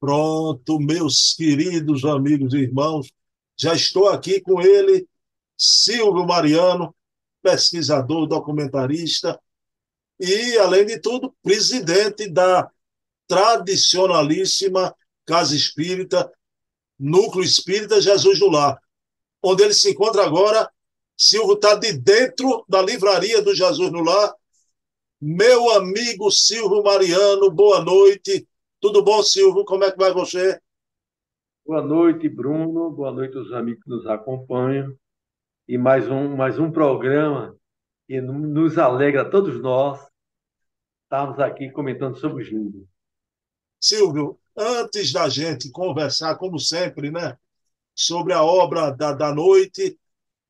Pronto, meus queridos amigos e irmãos, já estou aqui com ele, Silvio Mariano, pesquisador, documentarista e, além de tudo, presidente da tradicionalíssima Casa Espírita, Núcleo Espírita Jesus do Lar, onde ele se encontra agora. Silvio está de dentro da livraria do Jesus no Lar. Meu amigo Silvio Mariano, boa noite. Tudo bom, Silvio? Como é que vai você? Boa noite, Bruno. Boa noite aos amigos que nos acompanham. E mais um, mais um programa que nos alegra a todos nós estarmos aqui comentando sobre os livros. Silvio, antes da gente conversar, como sempre, né, sobre a obra da, da noite,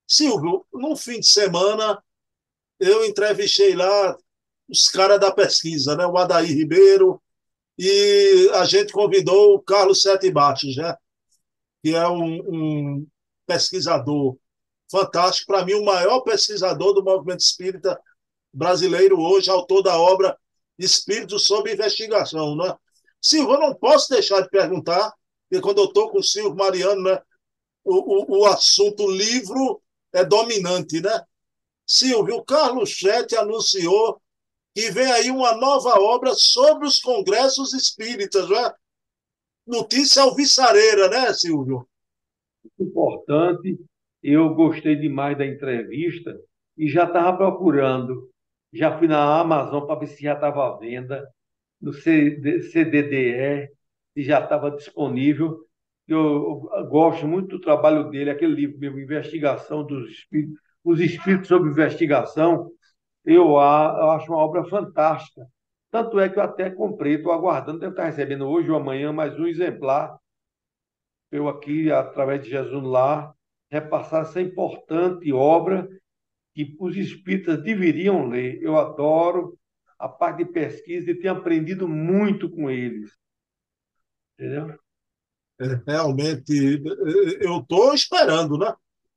Silvio, no fim de semana, eu entrevistei lá os caras da pesquisa, né, o Adair Ribeiro, e a gente convidou o Carlos Sete Baixos, né? que é um, um pesquisador fantástico, para mim, o maior pesquisador do movimento espírita brasileiro hoje, autor da obra Espírito sob Investigação. Né? Silvio, eu não posso deixar de perguntar, porque quando eu estou com o Silvio Mariano, né, o, o, o assunto livro é dominante, né? Silvio, o Carlos Sete anunciou e vem aí uma nova obra sobre os congressos espíritas, né? Notícia alvissareira, né, Silvio? Importante. Eu gostei demais da entrevista e já estava procurando. Já fui na Amazon para ver se já estava à venda, no CDDE, se já estava disponível. Eu, eu gosto muito do trabalho dele, aquele livro mesmo, Investigação dos Espíritos, Os Espíritos sobre Investigação, eu, eu acho uma obra fantástica. Tanto é que eu até comprei, estou aguardando, devo estar recebendo hoje ou amanhã mais um exemplar. Eu aqui, através de Jesus lá, repassar essa importante obra que os espíritas deveriam ler. Eu adoro a parte de pesquisa e tenho aprendido muito com eles. Entendeu? É, realmente, eu estou esperando, né?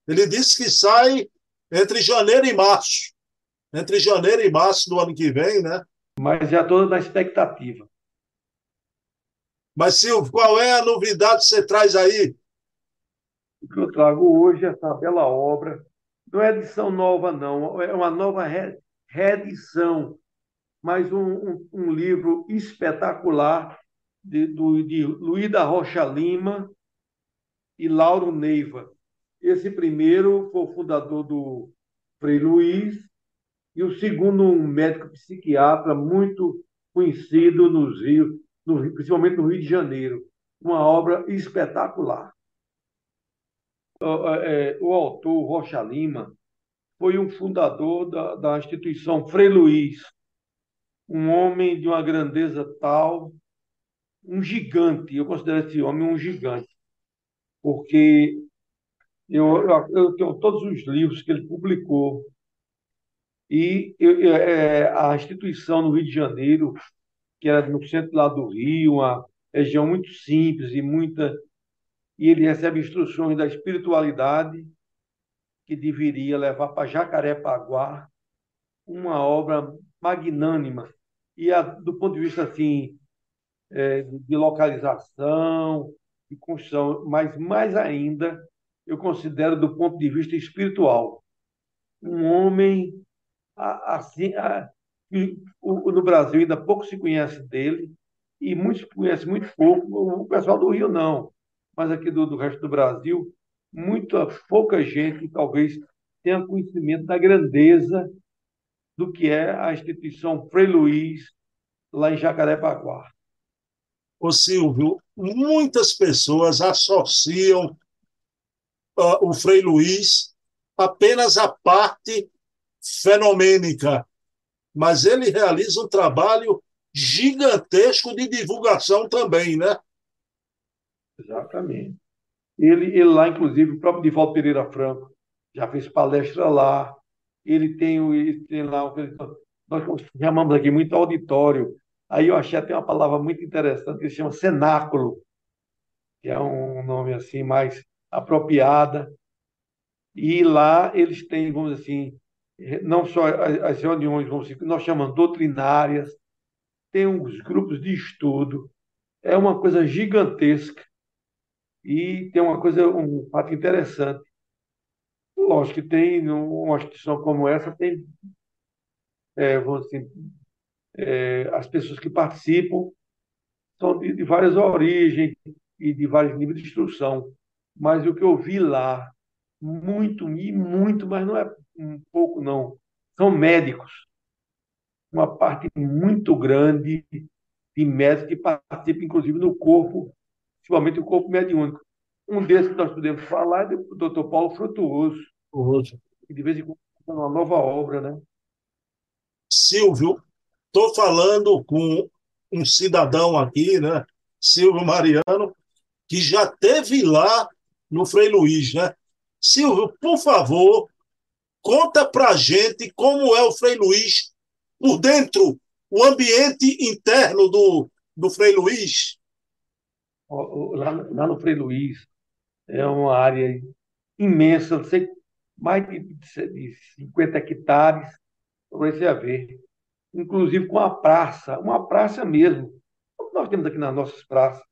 Ele disse que sai entre janeiro e março entre janeiro e março do ano que vem, né? Mas já estou na expectativa. Mas, Silvio, qual é a novidade que você traz aí? O que eu trago hoje é essa bela obra. Não é edição nova, não. É uma nova re reedição. Mas um, um, um, livro espetacular de, do, de Luís da Rocha Lima e Lauro Neiva. Esse primeiro foi o fundador do Frei Luiz, e o segundo, um médico psiquiatra muito conhecido nos Rios, no, principalmente no Rio de Janeiro. Uma obra espetacular. É, o autor, Rocha Lima, foi um fundador da, da instituição Frei Luiz, um homem de uma grandeza tal, um gigante. Eu considero esse homem um gigante, porque eu, eu tenho todos os livros que ele publicou e eu, é, a instituição no Rio de Janeiro, que era no centro lá do Rio, uma região muito simples e muita. E ele recebe instruções da espiritualidade que deveria levar para Jacarepaguá uma obra magnânima. E a, do ponto de vista assim, é, de localização, de construção, mas mais ainda, eu considero do ponto de vista espiritual. Um homem assim, no Brasil ainda pouco se conhece dele e muitos conhecem muito pouco. O pessoal do Rio não, mas aqui do, do resto do Brasil, muita pouca gente talvez tenha conhecimento da grandeza do que é a instituição Frei Luiz lá em Jacarepaguá. Ô Silvio, muitas pessoas associam uh, o Frei Luiz apenas à parte fenomênica, mas ele realiza um trabalho gigantesco de divulgação também, né? Exatamente. Ele, ele lá, inclusive, o próprio Divaldo Pereira Franco já fez palestra lá. Ele tem, ele tem lá, nós chamamos aqui muito auditório. Aí eu achei até uma palavra muito interessante que se chama cenáculo, que é um nome assim mais apropriada. E lá eles têm, vamos dizer assim, não só as reuniões vão ser, nós chamamos doutrinárias, tem uns grupos de estudo, é uma coisa gigantesca e tem uma coisa, um fato interessante. Lógico que tem, uma instituição como essa, tem, é, dizer, é, as pessoas que participam são de, de várias origens e de vários níveis de instrução. Mas o que eu vi lá, muito e muito, mas não é um pouco, não, são médicos. Uma parte muito grande de médicos que participam, inclusive, no corpo, principalmente o corpo mediúnico. Um desses que nós podemos falar é o doutor Paulo Frutuoso, que de vez em quando está uma nova obra, né? Silvio, estou falando com um cidadão aqui, né? Silvio Mariano, que já teve lá no Frei Luiz, né? Silvio, por favor, conta pra gente como é o Frei Luiz por dentro, o ambiente interno do, do Frei Luiz. Lá, lá no Frei Luiz é uma área imensa, não sei, mais de, de 50 hectares, para você ver. Inclusive com a praça, uma praça mesmo. Nós temos aqui nas nossas praças,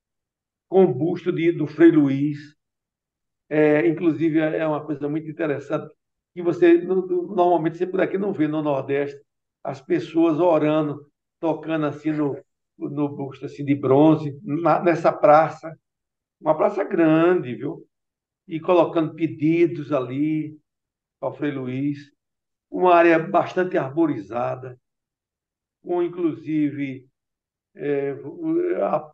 com o busto de, do Frei Luiz. É, inclusive, é uma coisa muito interessante que você, normalmente, você por aqui não vê no Nordeste, as pessoas orando, tocando assim no, no busto assim, de bronze, na, nessa praça. Uma praça grande, viu? E colocando pedidos ali ao Frei Luiz. Uma área bastante arborizada, com inclusive é,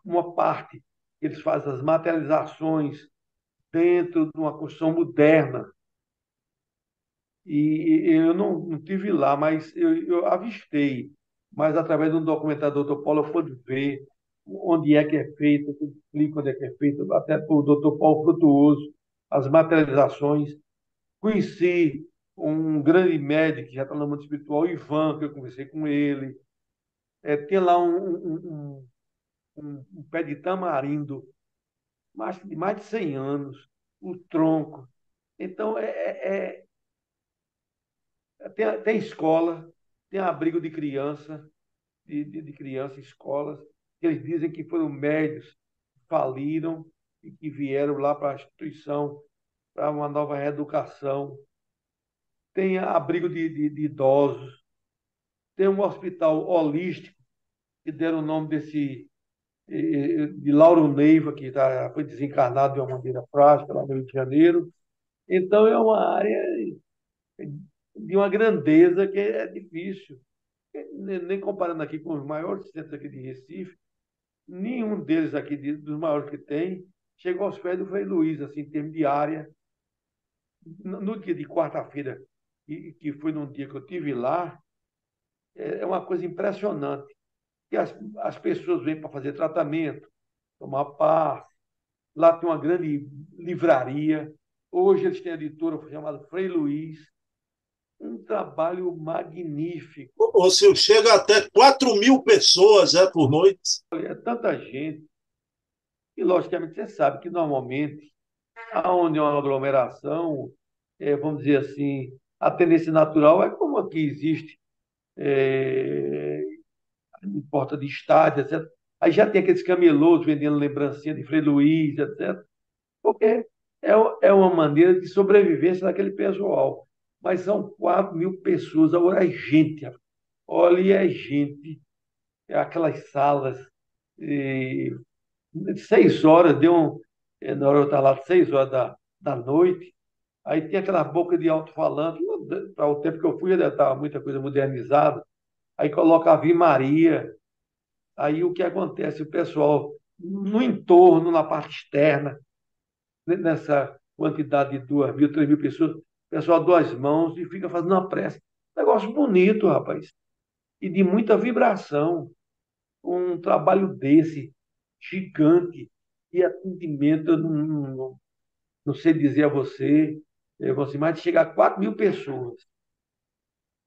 uma parte eles fazem as materializações dentro de uma construção moderna. E eu não, não tive lá, mas eu, eu, avistei. Mas através de um documentário do Dr. Paulo, eu pude ver onde é que é feito, eu explico onde é que é feito, até o Dr. Paulo Frutuoso, as materializações. Conheci um grande médico que já está no mundo espiritual, Ivan, que eu conversei com ele. É, tem lá um, um, um, um pé de tamarindo, mais de mais de 100 anos, o tronco. Então, é, é, é tem, tem escola, tem abrigo de criança, de, de, de criança, escolas, que eles dizem que foram médios, faliram e que vieram lá para a instituição para uma nova reeducação. Tem abrigo de, de, de idosos, tem um hospital holístico, que deram o nome desse de Lauro Neiva, que tá, foi desencarnado de uma maneira prática lá no Rio de Janeiro. Então, é uma área de uma grandeza que é difícil. Nem comparando aqui com os maiores centros aqui de Recife, nenhum deles aqui, dos maiores que tem, chegou aos pés do Frei Luiz, assim, em termos de área. No dia de quarta-feira, que foi num dia que eu tive lá, é uma coisa impressionante que as, as pessoas vêm para fazer tratamento, tomar paz. Lá tem uma grande livraria. Hoje eles têm a editora chamada Frei Luiz. Um trabalho magnífico. Ou seja, chega até 4 mil pessoas é, por noite. É tanta gente. E, logicamente, você sabe que, normalmente, onde é uma aglomeração, é, vamos dizer assim, a tendência natural é como aqui existe é, em porta de estádio, etc. Aí já tem aqueles camelôs vendendo lembrancinha de Frei Luiz, etc. Porque é, é uma maneira de sobrevivência daquele pessoal. Mas são 4 mil pessoas, agora é gente. Olha, é gente. É aquelas salas. E, seis horas, deu um, é, na hora eu estava lá, seis horas da, da noite, aí tem aquela boca de alto-falante, para o tempo que eu fui, já estava muita coisa modernizada, aí coloca a Ave Maria. Aí o que acontece? O pessoal, no entorno, na parte externa, nessa quantidade de duas mil, três mil pessoas, o pessoal duas mãos e fica fazendo uma prece. Negócio bonito, rapaz. E de muita vibração. Um trabalho desse, gigante, e atendimento, eu não, não, não sei dizer a você, eu vou assim, mais de chegar a 4 mil pessoas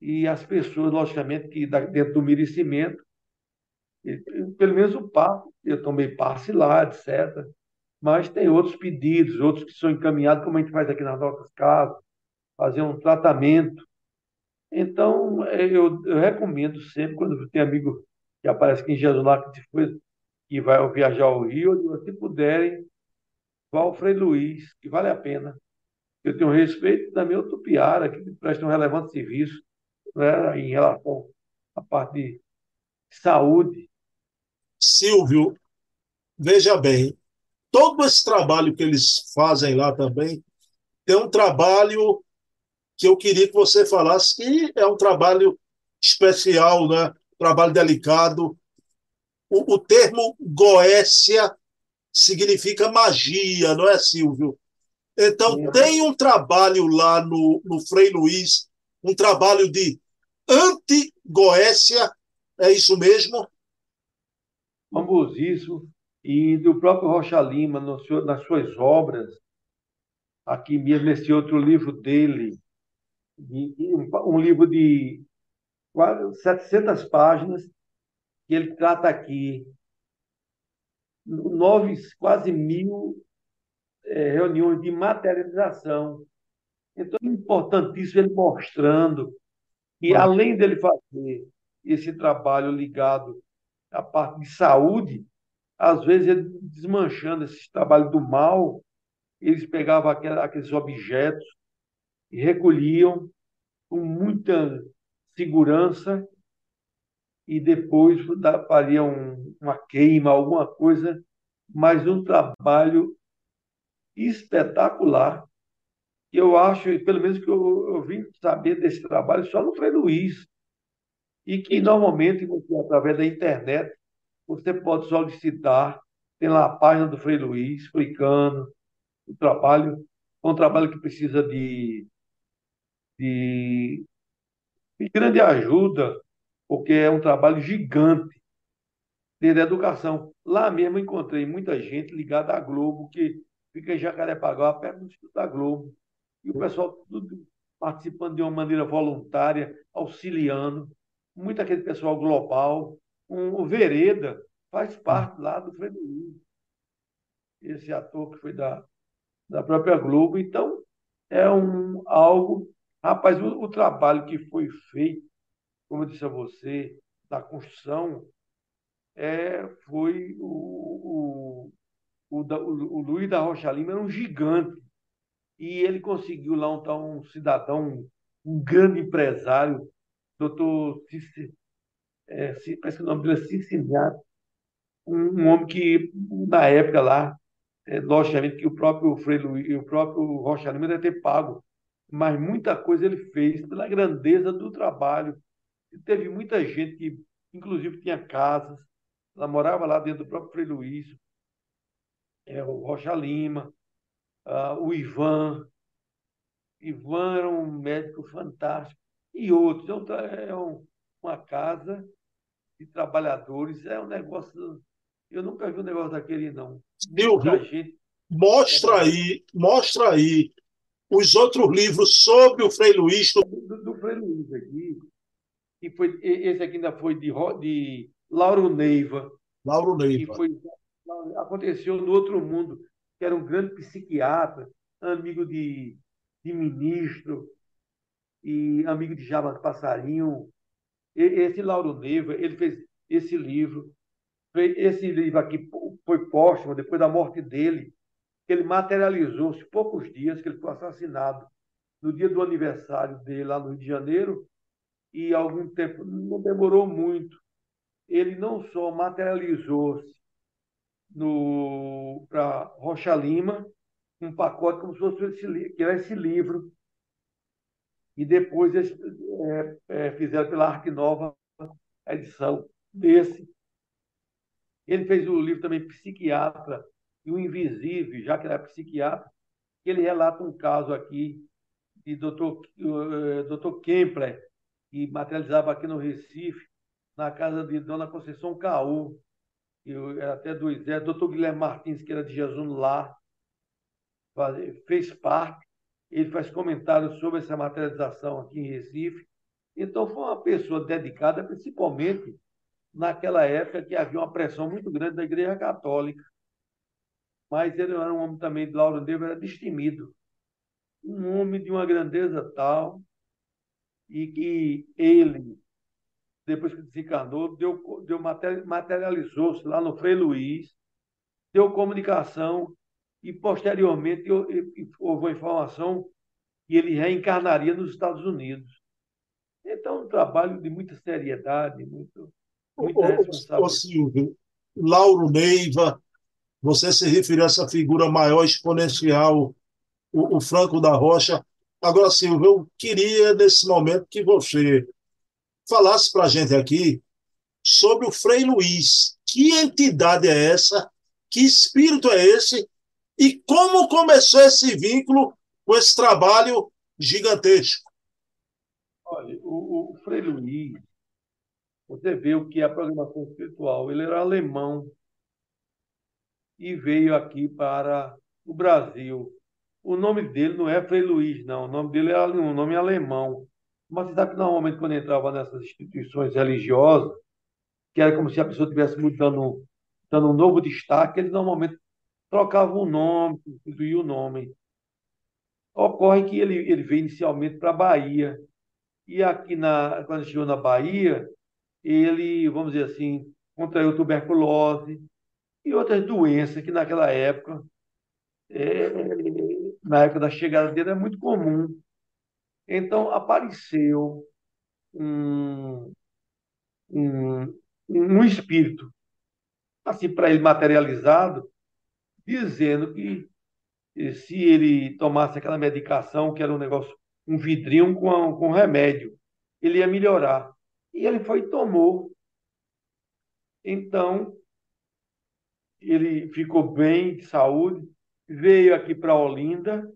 e as pessoas, logicamente, que dentro do merecimento, pelo menos o passo, eu tomei passe lá, etc. Mas tem outros pedidos, outros que são encaminhados, como a gente faz aqui nas nossas casas, fazer um tratamento. Então, eu, eu recomendo sempre, quando tem amigo que aparece aqui em Jesus lá, que foi, que vai viajar ao Rio, se puderem, vá ao Frei Luiz, que vale a pena. Eu tenho respeito da minha Tupiara, que presta um relevante serviço né, em relação à parte de saúde. Silvio, veja bem, todo esse trabalho que eles fazem lá também tem um trabalho que eu queria que você falasse que é um trabalho especial, né? trabalho delicado. O, o termo Goécia significa magia, não é, Silvio? Então, tem um trabalho lá no, no Frei Luiz, um trabalho de anti-Goécia, é isso mesmo? Famosíssimo, e do próprio Rocha Lima, no, nas suas obras, aqui mesmo nesse outro livro dele, um livro de quase 700 páginas, que ele trata aqui nove, quase mil é, reuniões de materialização. Então, é importantíssimo ele mostrando que, além dele fazer esse trabalho ligado à parte de saúde, às vezes ele desmanchando esse trabalho do mal, eles pegavam aqueles objetos e recolhiam com muita segurança e depois fariam uma queima, alguma coisa, mas um trabalho espetacular. E eu acho, pelo menos que eu, eu vim saber desse trabalho só no Frei Luiz, e que normalmente, através da internet, você pode solicitar, tem lá a página do Frei Luiz explicando o trabalho, é um trabalho que precisa de, de, de grande ajuda, porque é um trabalho gigante desde a educação. Lá mesmo encontrei muita gente ligada à Globo, que fica em Jacarepaguá, perto do Instituto da Globo. E o pessoal tudo participando de uma maneira voluntária, auxiliando. Muito aquele pessoal global. Um, o Vereda faz parte lá do Freire Esse ator que foi da, da própria Globo. Então, é um, algo. Rapaz, o, o trabalho que foi feito, como eu disse a você, da construção, é, foi o, o, o, o Luiz da Rocha Lima era um gigante. E ele conseguiu lá um, um cidadão, um grande empresário, doutor é, parece que o nome dele é Cicinato, um, um, homem que, na época lá, é, logicamente que o próprio Frei Luiz e o próprio Rocha Lima deve ter pago, mas muita coisa ele fez pela grandeza do trabalho. E teve muita gente que, inclusive, tinha casas, ela morava lá dentro do próprio Frei Luiz, é, o Rocha Lima, uh, o Ivan. Ivan era um médico fantástico. E outros. Então, é um, uma casa de trabalhadores. É um negócio. Eu nunca vi um negócio daquele, não. Silvio, gente... mostra aí, mostra aí os outros livros sobre o Frei Luiz. Do, do, do Frei Luiz aqui. E foi, esse aqui ainda foi de, de Lauro Neiva. Lauro Neiva. Foi aconteceu no outro mundo, que era um grande psiquiatra, amigo de, de ministro e amigo de Java Passarinho. Esse Lauro Neiva, ele fez esse livro. Esse livro aqui foi póstumo, depois da morte dele, que ele materializou-se poucos dias que ele foi assassinado no dia do aniversário dele lá no Rio de Janeiro e algum tempo não demorou muito ele não só materializou-se para Rocha Lima, um pacote como se fosse esse, que era esse livro. E depois eles é, é, fizeram pela Arte Nova a edição desse. Ele fez o livro também Psiquiatra e o Invisível, já que era psiquiatra, ele relata um caso aqui de Dr. Uh, Dr. Kempler, que materializava aqui no Recife, na casa de Dona Conceição Caú, eu era até do Exército, doutor Guilherme Martins, que era de Jesus lá, fez parte, ele faz comentários sobre essa materialização aqui em Recife. Então, foi uma pessoa dedicada, principalmente naquela época que havia uma pressão muito grande da Igreja Católica. Mas ele era um homem também, de Lauro Devo, era destemido. Um homem de uma grandeza tal, e que ele depois que desencarnou, deu, deu materializou-se lá no Frei Luiz, deu comunicação e, posteriormente, houve a informação que ele reencarnaria nos Estados Unidos. Então, um trabalho de muita seriedade, muito, muita responsabilidade. Ô, Silvio, Lauro Neiva, você se referiu a essa figura maior, exponencial, o, o Franco da Rocha. Agora, Silvio, eu queria, nesse momento, que você falasse para a gente aqui sobre o Frei Luiz. Que entidade é essa? Que espírito é esse? E como começou esse vínculo com esse trabalho gigantesco? Olha, o, o Frei Luiz, você vê o que é a programação espiritual. Ele era alemão e veio aqui para o Brasil. O nome dele não é Frei Luiz, não. O nome dele é um nome alemão. Sabe que normalmente quando entrava nessas instituições religiosas, que era como se a pessoa estivesse mudando, dando um novo destaque, eles normalmente trocavam o nome, substituíam o nome. Ocorre que ele, ele veio inicialmente para a Bahia. E aqui, na, quando chegou na Bahia, ele, vamos dizer assim, contraiu tuberculose e outras doenças que naquela época, é, na época da chegada dele, é muito comum então, apareceu um, um, um espírito, assim, para ele materializado, dizendo que se ele tomasse aquela medicação, que era um negócio, um vidrinho com, com remédio, ele ia melhorar. E ele foi e tomou. Então, ele ficou bem, de saúde, veio aqui para Olinda,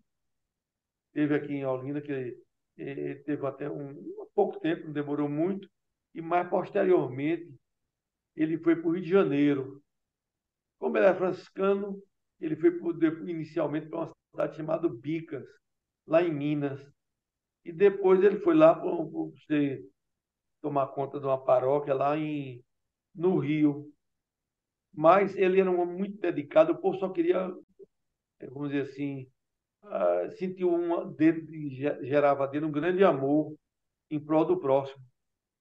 teve aqui em Olinda, que ele teve até um, um pouco tempo, não demorou muito, e mais posteriormente ele foi para o Rio de Janeiro. Como ele era franciscano, ele foi inicialmente para uma cidade chamada Bicas, lá em Minas. E depois ele foi lá para tomar conta de uma paróquia lá em, no Rio. Mas ele era um homem muito dedicado, o povo só queria, vamos dizer assim, uh, sentiu uma dele, gerava dele um grande amor em prol do próximo.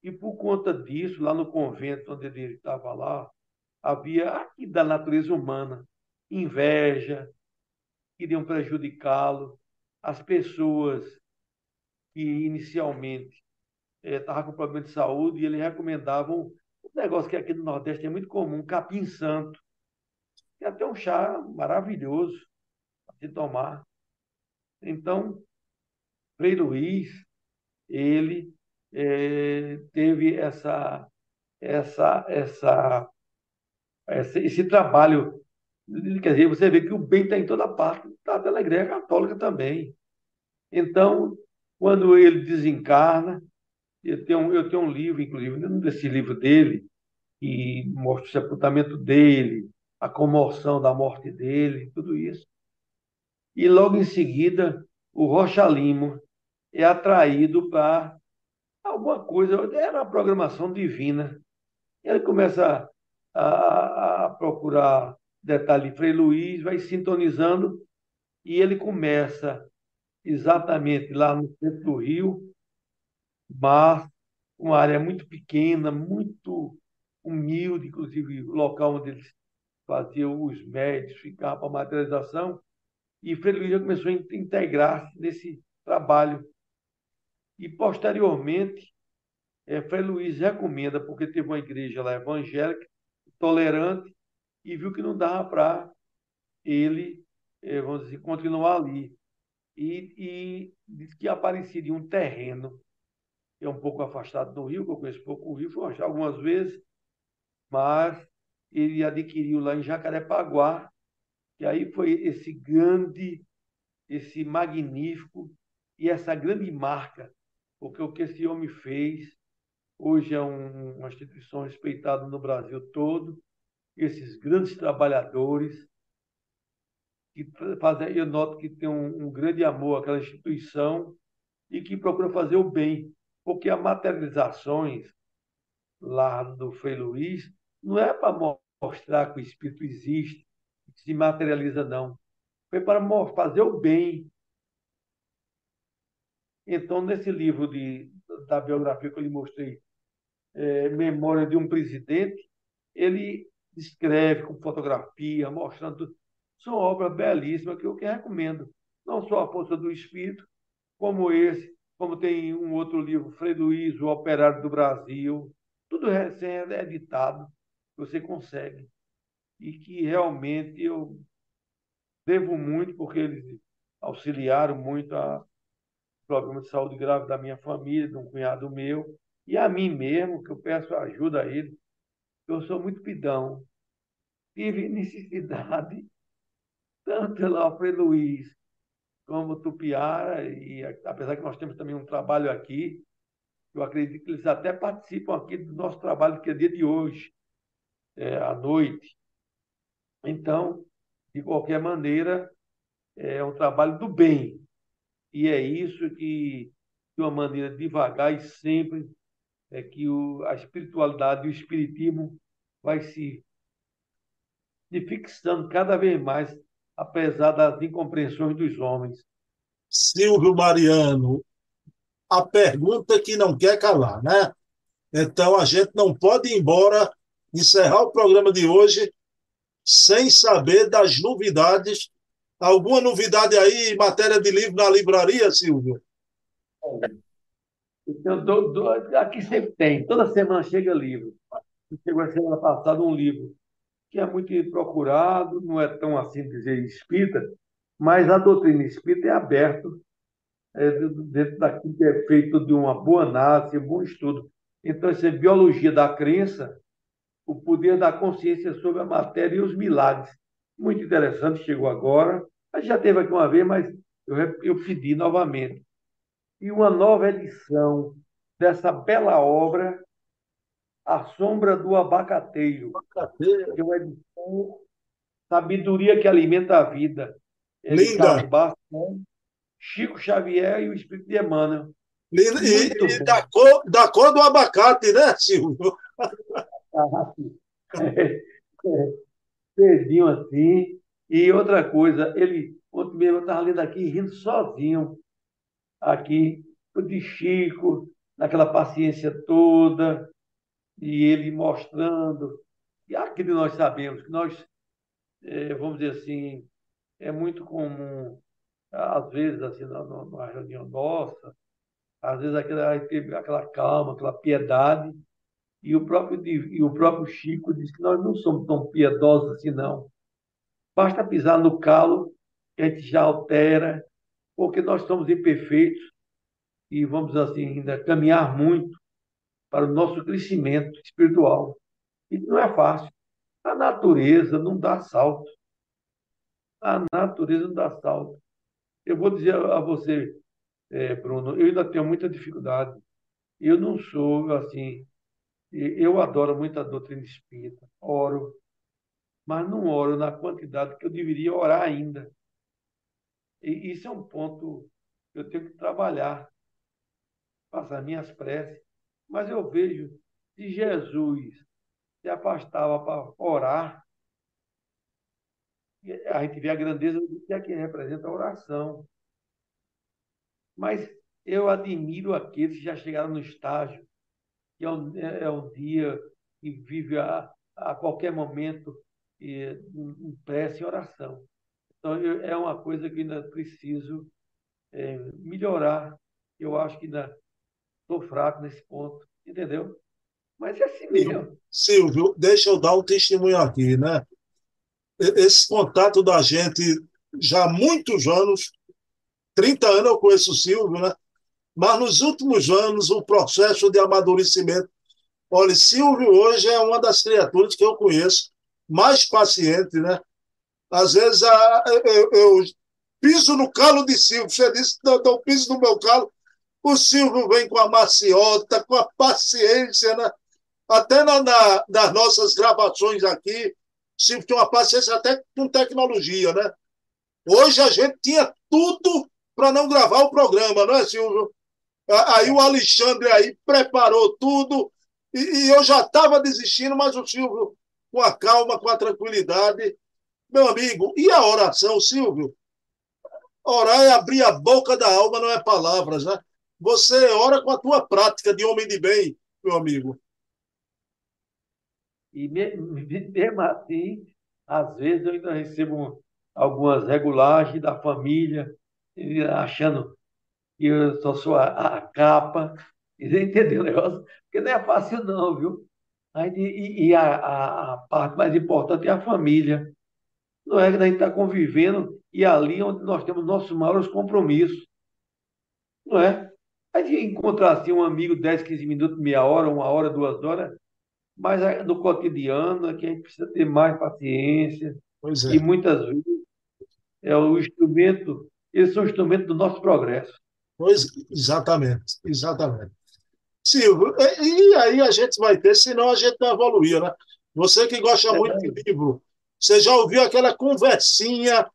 E por conta disso, lá no convento onde ele estava lá, havia aqui da natureza humana inveja, queriam prejudicá-lo. As pessoas que inicialmente estavam eh, com problema de saúde e eles recomendavam um negócio que aqui no Nordeste é muito comum, capim santo, é até um chá maravilhoso para se tomar. Então, Frei Luiz, ele é, teve essa, essa, essa, essa, esse trabalho. Quer dizer, você vê que o bem está em toda parte, está na igreja católica também. Então, quando ele desencarna, eu tenho, eu tenho um livro, inclusive, um desse livro dele, que mostra o sepultamento dele, a comoção da morte dele, tudo isso e logo em seguida o Rocha Lima é atraído para alguma coisa, era a programação divina. Ele começa a, a procurar detalhe de Frei Luiz, vai sintonizando e ele começa exatamente lá no centro do Rio, mas uma área muito pequena, muito humilde, inclusive o local onde eles faziam os médios, ficava para materialização, e Frei Luiz já começou a integrar nesse trabalho. E, posteriormente, é, Frei Luiz recomenda, porque teve uma igreja lá evangélica, tolerante, e viu que não dava para ele, é, vamos dizer, continuar ali. E, e disse que apareceria um terreno, é um pouco afastado do Rio, que eu conheço pouco o Rio, fui algumas vezes, mas ele adquiriu lá em Jacarepaguá, e aí foi esse grande, esse magnífico e essa grande marca, porque o que esse homem fez hoje é um, uma instituição respeitada no Brasil todo, esses grandes trabalhadores que eu noto que tem um, um grande amor àquela instituição e que procura fazer o bem, porque as materializações lá do Frei Luiz não é para mostrar que o Espírito existe, se materializa, não. Foi para fazer o bem. Então, nesse livro de, da biografia que eu lhe mostrei, é, Memória de um Presidente, ele descreve com fotografia, mostrando. São obras belíssimas que eu que recomendo. Não só A Força do Espírito, como esse, como tem um outro livro, Frei Luiz, O Operário do Brasil, tudo recém-editado, você consegue. E que realmente eu devo muito, porque eles auxiliaram muito a problema de saúde grave da minha família, de um cunhado meu, e a mim mesmo, que eu peço ajuda a ele. Eu sou muito pidão. Tive necessidade, tanto lá Frei Luiz, como Tupiara, e apesar que nós temos também um trabalho aqui, eu acredito que eles até participam aqui do nosso trabalho, que é dia de hoje, é, à noite. Então, de qualquer maneira, é um trabalho do bem. E é isso que, de uma maneira devagar e sempre, é que o, a espiritualidade e o espiritismo vai se, se fixando cada vez mais, apesar das incompreensões dos homens. Silvio Mariano, a pergunta que não quer calar, né? Então a gente não pode ir embora, encerrar o programa de hoje sem saber das novidades. Alguma novidade aí em matéria de livro na livraria, Silvio? Então, do, do, aqui sempre tem, toda semana chega livro. Chegou a semana passada um livro que é muito procurado, não é tão assim dizer espírita, mas a doutrina espírita é aberta é, dentro daquilo que é feito de uma boa análise, um bom estudo. Então, essa é biologia da crença o poder da consciência sobre a matéria e os milagres. Muito interessante, chegou agora. A gente já teve aqui uma vez, mas eu, eu pedi novamente. E uma nova edição dessa bela obra, A Sombra do Abacateiro. Abacateiro. Que é uma edição Sabedoria que Alimenta a Vida. É Linda. Chico Xavier e o Espírito de Emmanuel. Linda. E, e da, cor, da cor do abacate, né, Silvio? Cedinho assim. E outra coisa, ele, ontem mesmo, eu estava lendo aqui, rindo sozinho, aqui, de Chico, naquela paciência toda, e ele mostrando. E aqui nós sabemos que nós, é, vamos dizer assim, é muito comum, às vezes, assim, na reunião nossa, às vezes aquela, aquela calma, aquela piedade, e o próprio, e o próprio Chico diz que nós não somos tão piedosos assim, não. Basta pisar no calo, a gente já altera, porque nós somos imperfeitos e vamos, assim, ainda caminhar muito para o nosso crescimento espiritual. E não é fácil. A natureza não dá salto. A natureza não dá salto. Eu vou dizer a você, é, Bruno, eu ainda tenho muita dificuldade. Eu não sou, assim, eu adoro muito a doutrina espírita, oro, mas não oro na quantidade que eu deveria orar ainda. E isso é um ponto que eu tenho que trabalhar, passar minhas preces. Mas eu vejo se Jesus se afastava para orar, a gente vê a grandeza do que é que representa a oração. Mas eu admiro aqueles que já chegaram no estágio que é um, é, é um dia que vive a, a qualquer momento e, em prece e oração. Então, eu, é uma coisa que ainda preciso é, melhorar. Eu acho que ainda estou fraco nesse ponto, entendeu? Mas é assim mesmo. Silvio, deixa eu dar um testemunho aqui, né? Esse contato da gente já há muitos anos, 30 anos eu conheço o Silvio, né? Mas nos últimos anos, o processo de amadurecimento. Olha, Silvio hoje é uma das criaturas que eu conheço mais paciente, né? Às vezes a, eu, eu, piso no calo de Silvio, você disse, não, não piso no meu calo. O Silvio vem com a maciota, com a paciência, né? Até na, na, nas nossas gravações aqui, Silvio tem uma paciência até com tecnologia, né? Hoje a gente tinha tudo para não gravar o programa, não é, Silvio? Aí o Alexandre aí preparou tudo e, e eu já estava desistindo, mas o Silvio, com a calma, com a tranquilidade, meu amigo, e a oração, Silvio? Orar é abrir a boca da alma, não é palavras, né? Você ora com a tua prática de homem de bem, meu amigo. E mesmo assim, às vezes eu ainda recebo algumas regulagens da família, achando que eu só sou a, a capa. Entendeu o negócio? Porque não é fácil, não, viu? E, e a, a, a, parte mais importante é a família. Não é que a gente está convivendo e ali onde nós temos nossos maiores compromissos. Não é? A gente encontrar assim um amigo 10, 15 minutos, meia hora, uma hora, duas horas, mas no cotidiano é que a gente precisa ter mais paciência. É. E muitas vezes é o instrumento, eles são instrumento do nosso progresso. Pois, exatamente, exatamente. Silvio, e aí a gente vai ter, senão a gente não evoluía, né? Você que gosta é muito de livro, você já ouviu aquela conversinha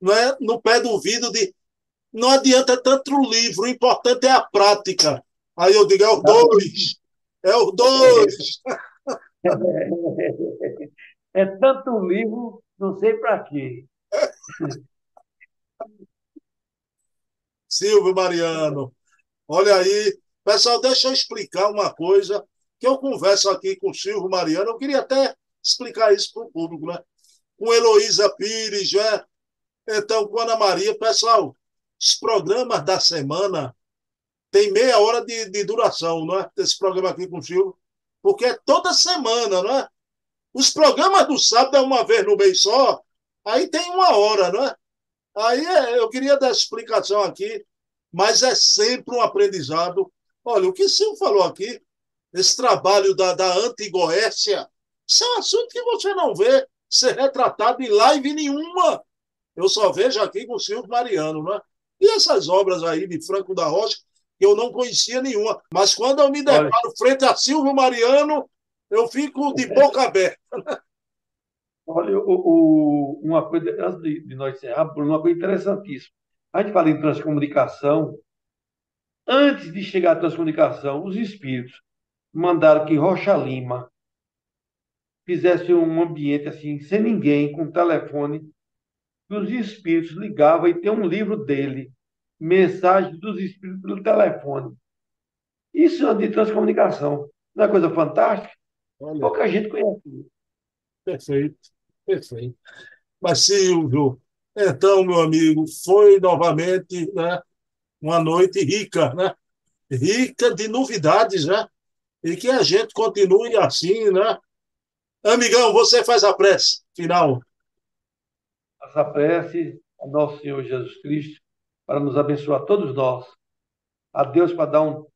né, no pé do vidro de não adianta tanto livro, o importante é a prática. Aí eu digo, é os dois. É os dois. É, é tanto livro, não sei para quê. Silvio Mariano, olha aí. Pessoal, deixa eu explicar uma coisa que eu converso aqui com o Silvio Mariano. Eu queria até explicar isso para o público, né? Com Heloísa Pires, né? Então, com Ana Maria. Pessoal, os programas da semana tem meia hora de, de duração, não é? Esse programa aqui com o Silvio. Porque é toda semana, não é? Os programas do sábado é uma vez no mês só, aí tem uma hora, não é? Aí é, eu queria dar explicação aqui, mas é sempre um aprendizado. Olha, o que o senhor falou aqui, esse trabalho da, da anti-Goécia, isso é um assunto que você não vê ser retratado em live nenhuma. Eu só vejo aqui com o Silvio Mariano, não é? E essas obras aí de Franco da Rocha, que eu não conhecia nenhuma. Mas quando eu me deparo Olha. frente a Silvio Mariano, eu fico de boca aberta. Olha, o, o, uma coisa, antes de, de nós encerrar, uma coisa interessantíssima. A gente fala em transcomunicação. Antes de chegar à transcomunicação, os espíritos mandaram que Rocha Lima fizesse um ambiente assim, sem ninguém, com telefone, que os espíritos ligavam e tem um livro dele, Mensagem dos Espíritos pelo telefone. Isso é de transcomunicação. Não é coisa fantástica? Olha. Pouca gente conhece isso. Perfeito, perfeito. Mas, Silvio, então, meu amigo, foi novamente né, uma noite rica, né? rica de novidades, né? E que a gente continue assim, né? Amigão, você faz a prece final. Faça a prece a nosso Senhor Jesus Cristo para nos abençoar todos nós. A Deus para dar um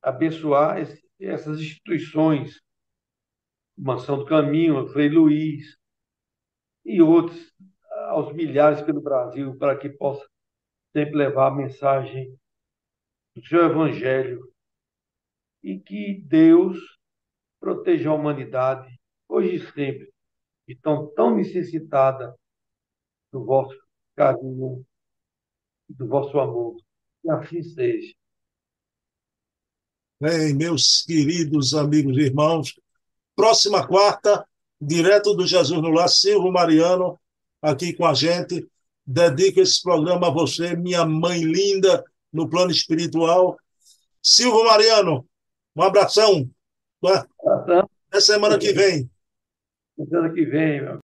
abençoar esse, essas instituições Mansão do Caminho, Frei Luiz e outros, aos milhares pelo Brasil, para que possa sempre levar a mensagem do seu Evangelho e que Deus proteja a humanidade, hoje e sempre, que estão tão necessitada do vosso carinho, do vosso amor. Que assim seja. Bem, meus queridos amigos e irmãos, Próxima quarta, direto do Jesus no Lar, Silvio Mariano, aqui com a gente. Dedico esse programa a você, minha mãe linda, no plano espiritual. Silvio Mariano, um abração. Até semana que vem. Semana que vem, meu.